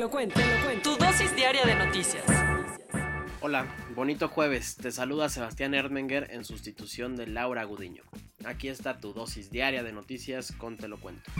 Lo cuento, te lo cuento. Tu dosis diaria de noticias. Hola, bonito jueves. Te saluda Sebastián Erdmenger en sustitución de Laura Gudiño. Aquí está tu dosis diaria de noticias con Te lo cuento.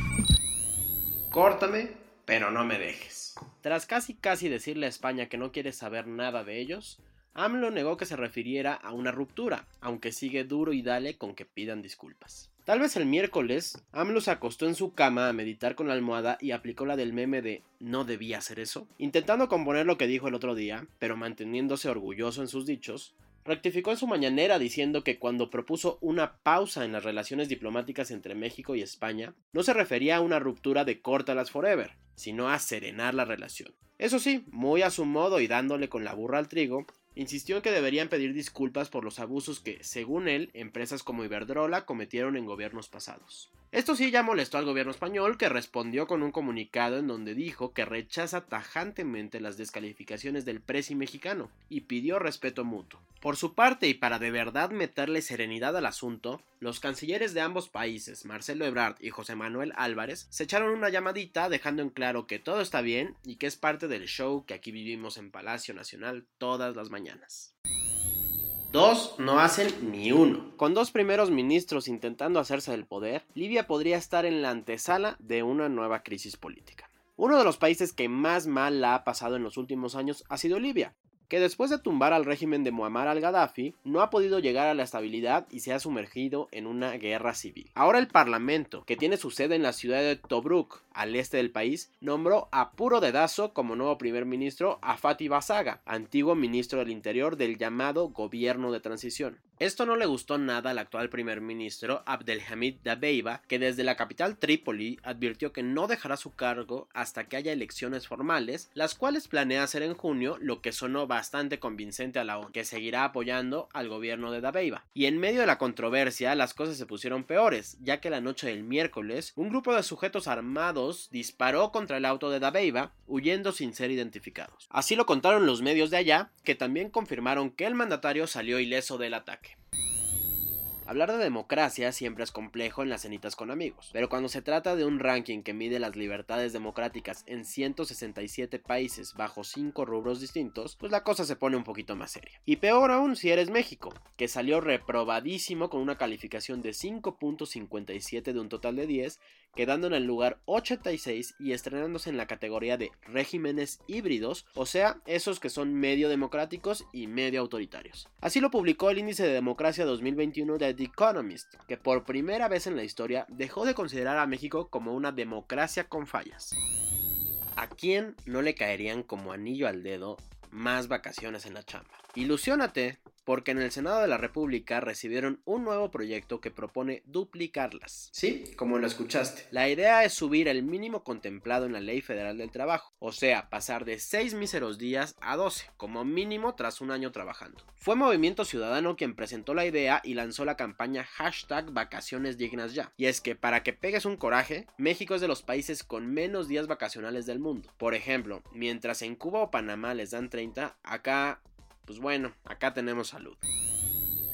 Córtame, pero no me dejes. Tras casi casi decirle a España que no quiere saber nada de ellos, AMLO negó que se refiriera a una ruptura, aunque sigue duro y dale con que pidan disculpas. Tal vez el miércoles, AMLO se acostó en su cama a meditar con la almohada y aplicó la del meme de no debía hacer eso, intentando componer lo que dijo el otro día, pero manteniéndose orgulloso en sus dichos, rectificó en su mañanera diciendo que cuando propuso una pausa en las relaciones diplomáticas entre México y España, no se refería a una ruptura de Córtalas Forever, sino a serenar la relación. Eso sí, muy a su modo y dándole con la burra al trigo, insistió en que deberían pedir disculpas por los abusos que, según él, empresas como Iberdrola cometieron en gobiernos pasados. Esto sí ya molestó al gobierno español, que respondió con un comunicado en donde dijo que rechaza tajantemente las descalificaciones del presi mexicano y pidió respeto mutuo. Por su parte, y para de verdad meterle serenidad al asunto, los cancilleres de ambos países, Marcelo Ebrard y José Manuel Álvarez, se echaron una llamadita dejando en claro que todo está bien y que es parte del show que aquí vivimos en Palacio Nacional todas las mañanas. Dos no hacen ni uno. Con dos primeros ministros intentando hacerse del poder, Libia podría estar en la antesala de una nueva crisis política. Uno de los países que más mal la ha pasado en los últimos años ha sido Libia, que después de tumbar al régimen de Muammar al-Gaddafi, no ha podido llegar a la estabilidad y se ha sumergido en una guerra civil. Ahora el Parlamento, que tiene su sede en la ciudad de Tobruk, al este del país, nombró a puro dedazo como nuevo primer ministro a Fatih Basaga, antiguo ministro del Interior del llamado Gobierno de Transición. Esto no le gustó nada al actual primer ministro Abdelhamid Dabeiba, que desde la capital Trípoli advirtió que no dejará su cargo hasta que haya elecciones formales, las cuales planea hacer en junio, lo que sonó bastante convincente a la ONU, que seguirá apoyando al gobierno de Dabeiba. Y en medio de la controversia, las cosas se pusieron peores, ya que la noche del miércoles, un grupo de sujetos armados disparó contra el auto de Dabeiba, huyendo sin ser identificados. Así lo contaron los medios de allá, que también confirmaron que el mandatario salió ileso del ataque. Hablar de democracia siempre es complejo en las cenitas con amigos, pero cuando se trata de un ranking que mide las libertades democráticas en 167 países bajo 5 rubros distintos, pues la cosa se pone un poquito más seria. Y peor aún si eres México, que salió reprobadísimo con una calificación de 5.57 de un total de 10, quedando en el lugar 86 y estrenándose en la categoría de regímenes híbridos, o sea, esos que son medio democráticos y medio autoritarios. Así lo publicó el Índice de Democracia 2021 de The Economist, que por primera vez en la historia dejó de considerar a México como una democracia con fallas. ¿A quién no le caerían como anillo al dedo más vacaciones en la chamba? Ilusiónate, porque en el Senado de la República recibieron un nuevo proyecto que propone duplicarlas. Sí, como lo escuchaste. La idea es subir el mínimo contemplado en la Ley Federal del Trabajo, o sea, pasar de 6 míseros días a 12, como mínimo tras un año trabajando. Fue Movimiento Ciudadano quien presentó la idea y lanzó la campaña hashtag vacaciones dignas ya. Y es que para que pegues un coraje, México es de los países con menos días vacacionales del mundo. Por ejemplo, mientras en Cuba o Panamá les dan 30, acá pues bueno, acá tenemos salud.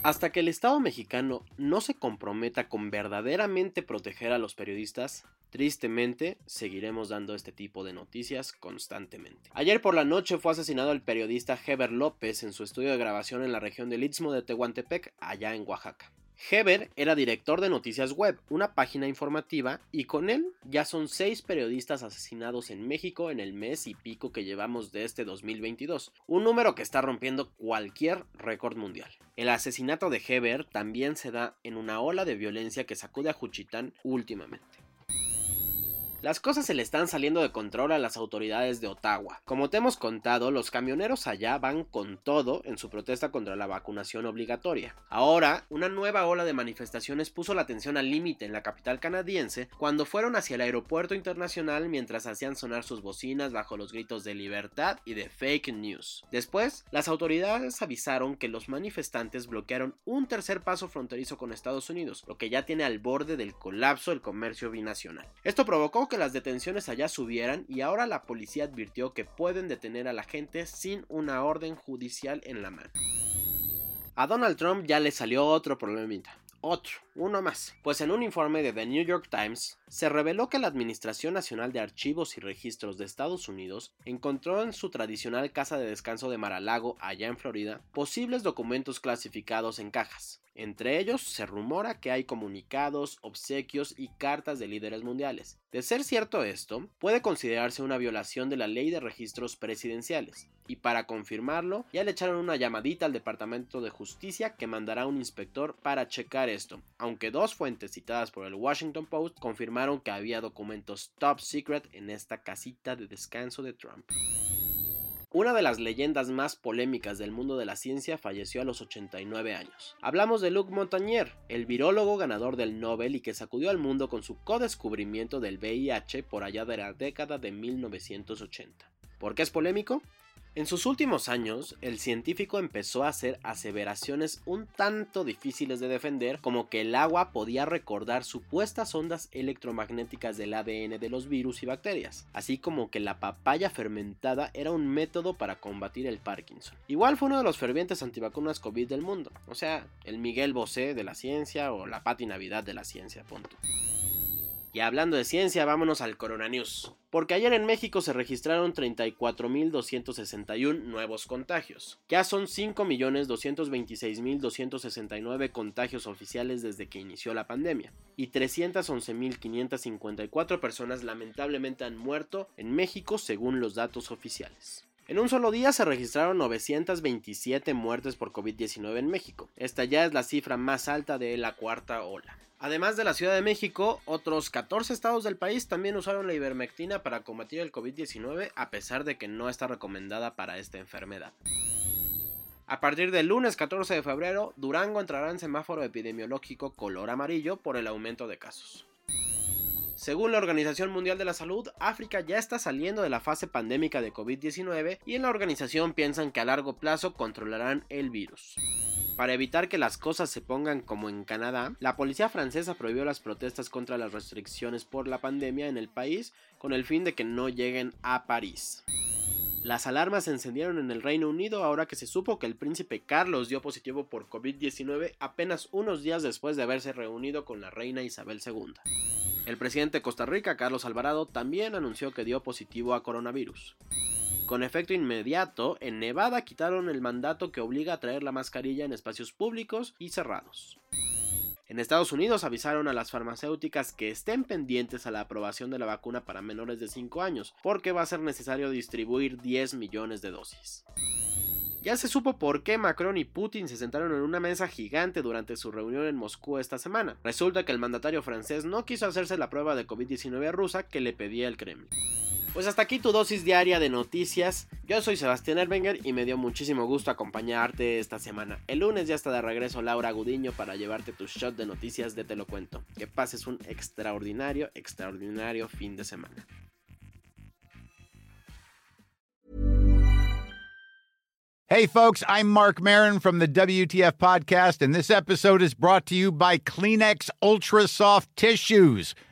Hasta que el Estado mexicano no se comprometa con verdaderamente proteger a los periodistas, tristemente seguiremos dando este tipo de noticias constantemente. Ayer por la noche fue asesinado el periodista Heber López en su estudio de grabación en la región del Istmo de Tehuantepec, allá en Oaxaca. Heber era director de Noticias Web, una página informativa, y con él ya son seis periodistas asesinados en México en el mes y pico que llevamos de este 2022, un número que está rompiendo cualquier récord mundial. El asesinato de Heber también se da en una ola de violencia que sacude a Juchitán últimamente. Las cosas se le están saliendo de control a las autoridades de Ottawa. Como te hemos contado, los camioneros allá van con todo en su protesta contra la vacunación obligatoria. Ahora, una nueva ola de manifestaciones puso la atención al límite en la capital canadiense cuando fueron hacia el aeropuerto internacional mientras hacían sonar sus bocinas bajo los gritos de libertad y de fake news. Después, las autoridades avisaron que los manifestantes bloquearon un tercer paso fronterizo con Estados Unidos, lo que ya tiene al borde del colapso el comercio binacional. Esto que las detenciones allá subieran y ahora la policía advirtió que pueden detener a la gente sin una orden judicial en la mano. A Donald Trump ya le salió otro problemita. Otro, uno más. Pues en un informe de The New York Times se reveló que la Administración Nacional de Archivos y Registros de Estados Unidos encontró en su tradicional casa de descanso de Mar-a-Lago, allá en Florida, posibles documentos clasificados en cajas. Entre ellos se rumora que hay comunicados, obsequios y cartas de líderes mundiales. De ser cierto esto, puede considerarse una violación de la ley de registros presidenciales, y para confirmarlo, ya le echaron una llamadita al Departamento de Justicia que mandará un inspector para checar esto, aunque dos fuentes citadas por el Washington Post confirmaron que había documentos top secret en esta casita de descanso de Trump. Una de las leyendas más polémicas del mundo de la ciencia falleció a los 89 años. Hablamos de Luc Montagnier, el virólogo ganador del Nobel y que sacudió al mundo con su codescubrimiento del VIH por allá de la década de 1980. ¿Por qué es polémico? En sus últimos años, el científico empezó a hacer aseveraciones un tanto difíciles de defender, como que el agua podía recordar supuestas ondas electromagnéticas del ADN de los virus y bacterias, así como que la papaya fermentada era un método para combatir el Parkinson. Igual fue uno de los fervientes antivacunas COVID del mundo, o sea, el Miguel Bosé de la ciencia o la Pati Navidad de la ciencia, punto. Y hablando de ciencia, vámonos al Corona News. Porque ayer en México se registraron 34.261 nuevos contagios. Ya son 5.226.269 contagios oficiales desde que inició la pandemia. Y 311.554 personas lamentablemente han muerto en México según los datos oficiales. En un solo día se registraron 927 muertes por COVID-19 en México. Esta ya es la cifra más alta de la cuarta ola. Además de la Ciudad de México, otros 14 estados del país también usaron la ivermectina para combatir el COVID-19 a pesar de que no está recomendada para esta enfermedad. A partir del lunes 14 de febrero, Durango entrará en semáforo epidemiológico color amarillo por el aumento de casos. Según la Organización Mundial de la Salud, África ya está saliendo de la fase pandémica de COVID-19 y en la organización piensan que a largo plazo controlarán el virus. Para evitar que las cosas se pongan como en Canadá, la policía francesa prohibió las protestas contra las restricciones por la pandemia en el país con el fin de que no lleguen a París. Las alarmas se encendieron en el Reino Unido ahora que se supo que el príncipe Carlos dio positivo por COVID-19 apenas unos días después de haberse reunido con la reina Isabel II. El presidente de Costa Rica, Carlos Alvarado, también anunció que dio positivo a coronavirus. Con efecto inmediato, en Nevada quitaron el mandato que obliga a traer la mascarilla en espacios públicos y cerrados. En Estados Unidos avisaron a las farmacéuticas que estén pendientes a la aprobación de la vacuna para menores de 5 años, porque va a ser necesario distribuir 10 millones de dosis. Ya se supo por qué Macron y Putin se sentaron en una mesa gigante durante su reunión en Moscú esta semana. Resulta que el mandatario francés no quiso hacerse la prueba de COVID-19 rusa que le pedía el Kremlin. Pues hasta aquí tu dosis diaria de noticias. Yo soy Sebastián Erbenger y me dio muchísimo gusto acompañarte esta semana. El lunes ya está de regreso Laura Gudiño para llevarte tu shot de noticias de Te lo cuento. Que pases un extraordinario, extraordinario fin de semana. Hey folks, I'm Mark Marin from the WTF podcast and this episode is brought to you by Kleenex Ultra Soft Tissues